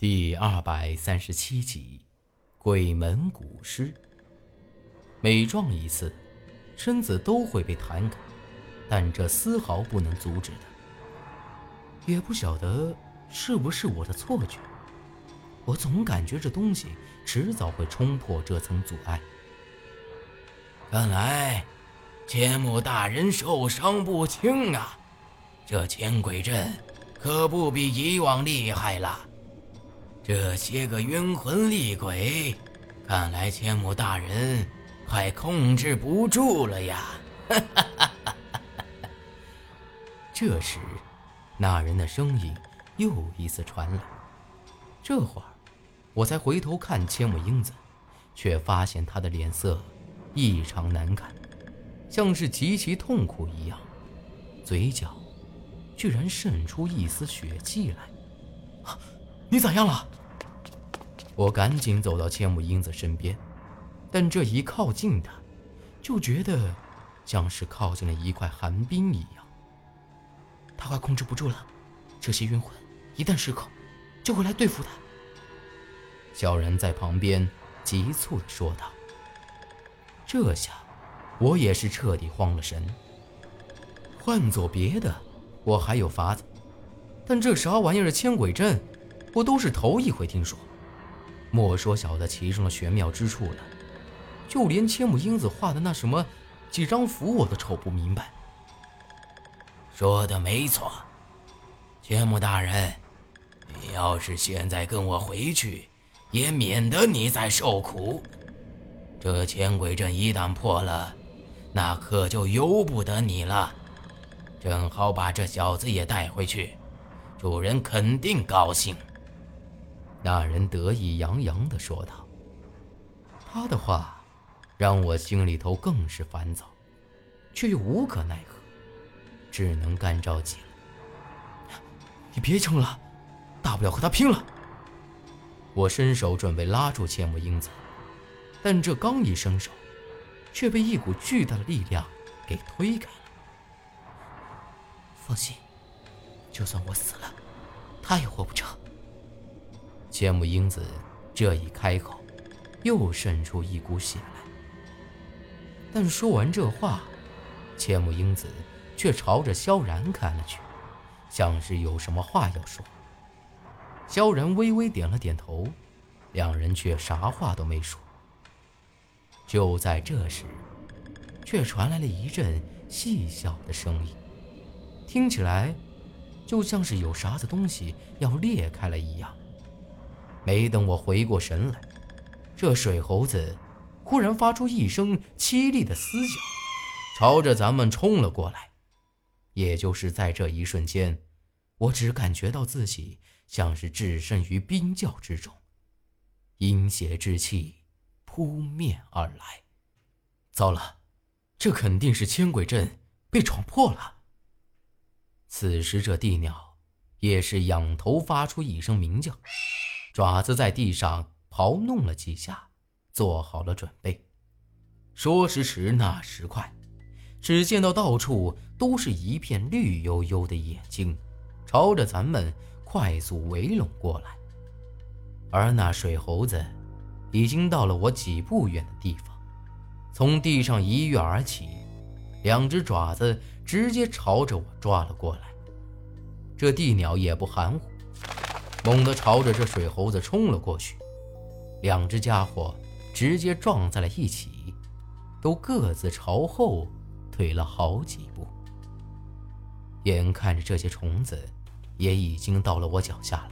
第二百三十七集，鬼门古尸。每撞一次，身子都会被弹开，但这丝毫不能阻止的。也不晓得是不是我的错觉，我总感觉这东西迟早会冲破这层阻碍。看来，千木大人受伤不轻啊！这千鬼阵可不比以往厉害了。这些个冤魂厉鬼，看来千木大人快控制不住了呀！这时，那人的声音又一次传来。这会儿，我才回头看千木英子，却发现他的脸色异常难看，像是极其痛苦一样，嘴角。居然渗出一丝血迹来！你咋样了？我赶紧走到千木英子身边，但这一靠近她，就觉得像是靠近了一块寒冰一样。他快控制不住了，这些冤魂一旦失控，就会来对付他。小然在旁边急促地说道：“这下，我也是彻底慌了神。换做别的……”我还有法子，但这啥玩意儿的千鬼阵，我都是头一回听说。莫说小的其中的玄妙之处了，就连千木英子画的那什么几张符，我都瞅不明白。说的没错，千木大人，你要是现在跟我回去，也免得你再受苦。这千鬼阵一旦破了，那可就由不得你了。正好把这小子也带回去，主人肯定高兴。那人得意洋洋地说道：“他的话让我心里头更是烦躁，却又无可奈何，只能干着急了。你别撑了，大不了和他拼了。”我伸手准备拉住千木英子，但这刚一伸手，却被一股巨大的力量给推开了。放心，就算我死了，他也活不成。千木英子这一开口，又渗出一股血来。但说完这话，千木英子却朝着萧然看了去，像是有什么话要说。萧然微微点了点头，两人却啥话都没说。就在这时，却传来了一阵细小的声音。听起来，就像是有啥子东西要裂开了一样。没等我回过神来，这水猴子忽然发出一声凄厉的嘶叫，朝着咱们冲了过来。也就是在这一瞬间，我只感觉到自己像是置身于冰窖之中，阴邪之气扑面而来。糟了，这肯定是千鬼阵被闯破了。此时，这地鸟也是仰头发出一声鸣叫，爪子在地上刨弄了几下，做好了准备。说时迟，那时快，只见到到处都是一片绿油油的眼睛，朝着咱们快速围拢过来。而那水猴子已经到了我几步远的地方，从地上一跃而起，两只爪子。直接朝着我抓了过来，这地鸟也不含糊，猛地朝着这水猴子冲了过去。两只家伙直接撞在了一起，都各自朝后退了好几步。眼看着这些虫子也已经到了我脚下了，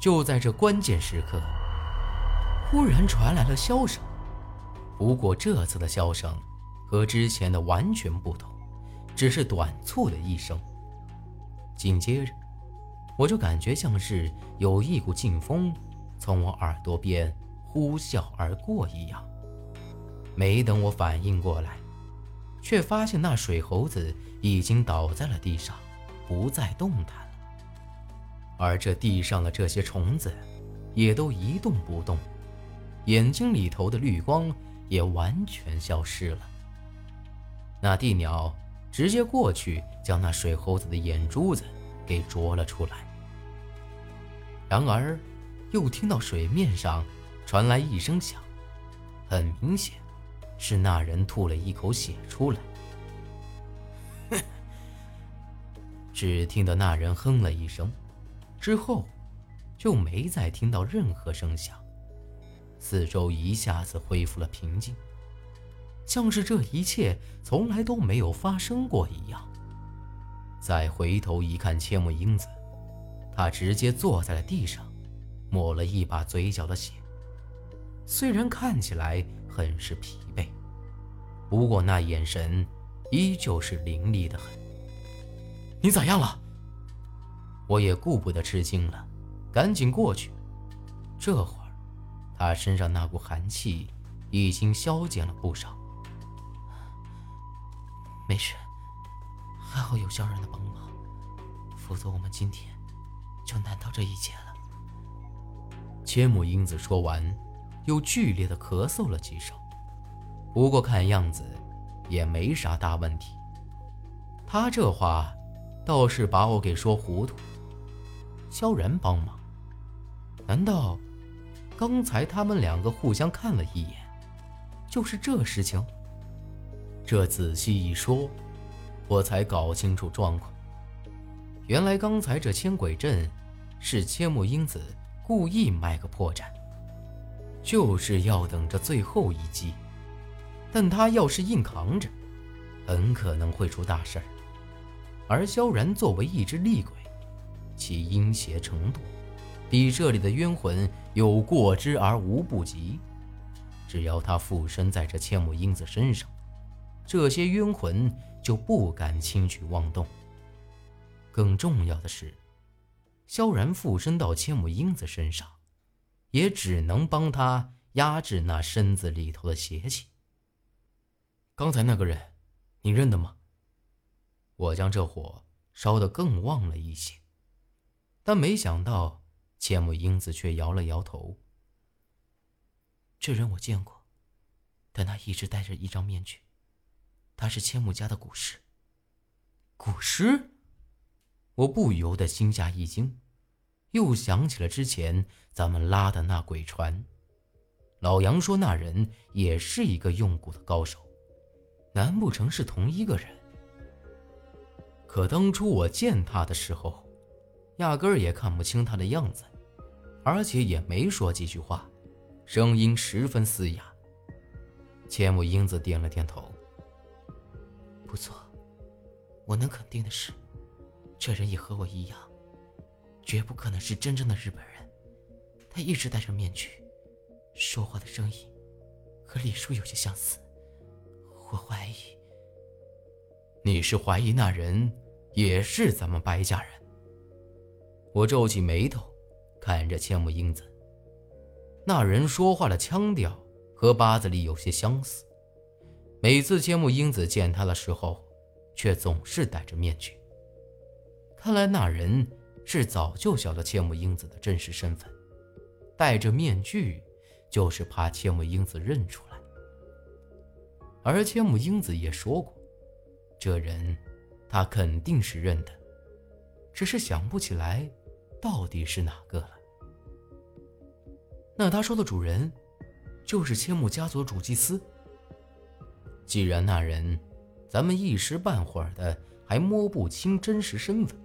就在这关键时刻，忽然传来了箫声。不过这次的箫声和之前的完全不同。只是短促的一声，紧接着，我就感觉像是有一股劲风从我耳朵边呼啸而过一样。没等我反应过来，却发现那水猴子已经倒在了地上，不再动弹了。而这地上的这些虫子，也都一动不动，眼睛里头的绿光也完全消失了。那地鸟。直接过去将那水猴子的眼珠子给啄了出来。然而，又听到水面上传来一声响，很明显是那人吐了一口血出来。只听得那人哼了一声，之后就没再听到任何声响，四周一下子恢复了平静，像是这一切从来都没有发生过一样。再回头一看，千木英子，她直接坐在了地上，抹了一把嘴角的血。虽然看起来很是疲惫，不过那眼神依旧是凌厉的很。你咋样了？我也顾不得吃惊了，赶紧过去。这会儿，他身上那股寒气已经消减了不少。没事，还好有萧然的帮忙，否则我们今天就难逃这一劫了。千木英子说完，又剧烈的咳嗽了几声，不过看样子也没啥大问题。他这话。倒是把我给说糊涂。萧然帮忙？难道刚才他们两个互相看了一眼，就是这事情？这仔细一说，我才搞清楚状况。原来刚才这千鬼阵是千木英子故意卖个破绽，就是要等着最后一击。但他要是硬扛着，很可能会出大事儿。而萧然作为一只厉鬼，其阴邪程度，比这里的冤魂有过之而无不及。只要他附身在这千木英子身上，这些冤魂就不敢轻举妄动。更重要的是，萧然附身到千木英子身上，也只能帮他压制那身子里头的邪气。刚才那个人，你认得吗？我将这火烧得更旺了一些，但没想到千木英子却摇了摇头。这人我见过，但他一直戴着一张面具，他是千木家的古尸。古尸？我不由得心下一惊，又想起了之前咱们拉的那鬼船。老杨说那人也是一个用蛊的高手，难不成是同一个人？可当初我见他的时候，压根儿也看不清他的样子，而且也没说几句话，声音十分嘶哑。千木英子点了点头。不错，我能肯定的是，这人也和我一样，绝不可能是真正的日本人。他一直戴着面具，说话的声音和李叔有些相似。我怀疑，你是怀疑那人？也是咱们白家人。我皱起眉头，看着千木英子。那人说话的腔调和八字里有些相似。每次千木英子见他的时候，却总是戴着面具。看来那人是早就晓得千木英子的真实身份，戴着面具就是怕千木英子认出来。而千木英子也说过，这人。他肯定是认的，只是想不起来到底是哪个了。那他说的主人，就是千木家族的主祭司。既然那人，咱们一时半会儿的还摸不清真实身份，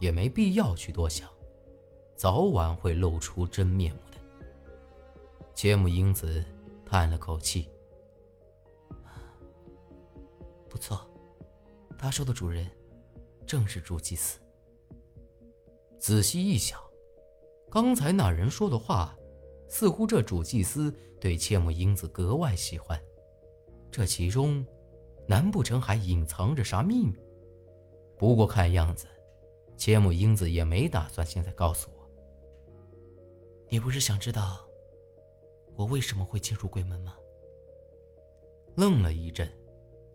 也没必要去多想，早晚会露出真面目的。千木英子叹了口气，不错。他说的主人，正是朱祭司。仔细一想，刚才那人说的话，似乎这主祭司对千木英子格外喜欢。这其中，难不成还隐藏着啥秘密？不过看样子，千木英子也没打算现在告诉我。你不是想知道我为什么会进入鬼门吗？愣了一阵。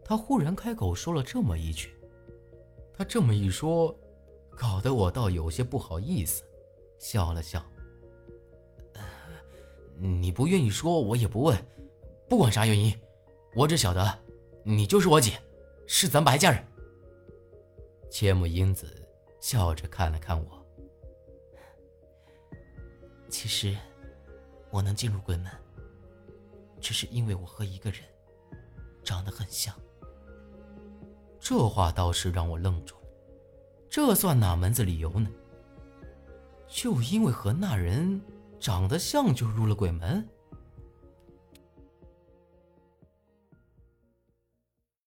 他忽然开口说了这么一句，他这么一说，搞得我倒有些不好意思，笑了笑。你不愿意说，我也不问。不管啥原因，我只晓得，你就是我姐，是咱白家人。千木英子笑着看了看我，其实，我能进入鬼门，只是因为我和一个人长得很像。这话倒是让我愣住了，这算哪门子理由呢？就因为和那人长得像就入了鬼门？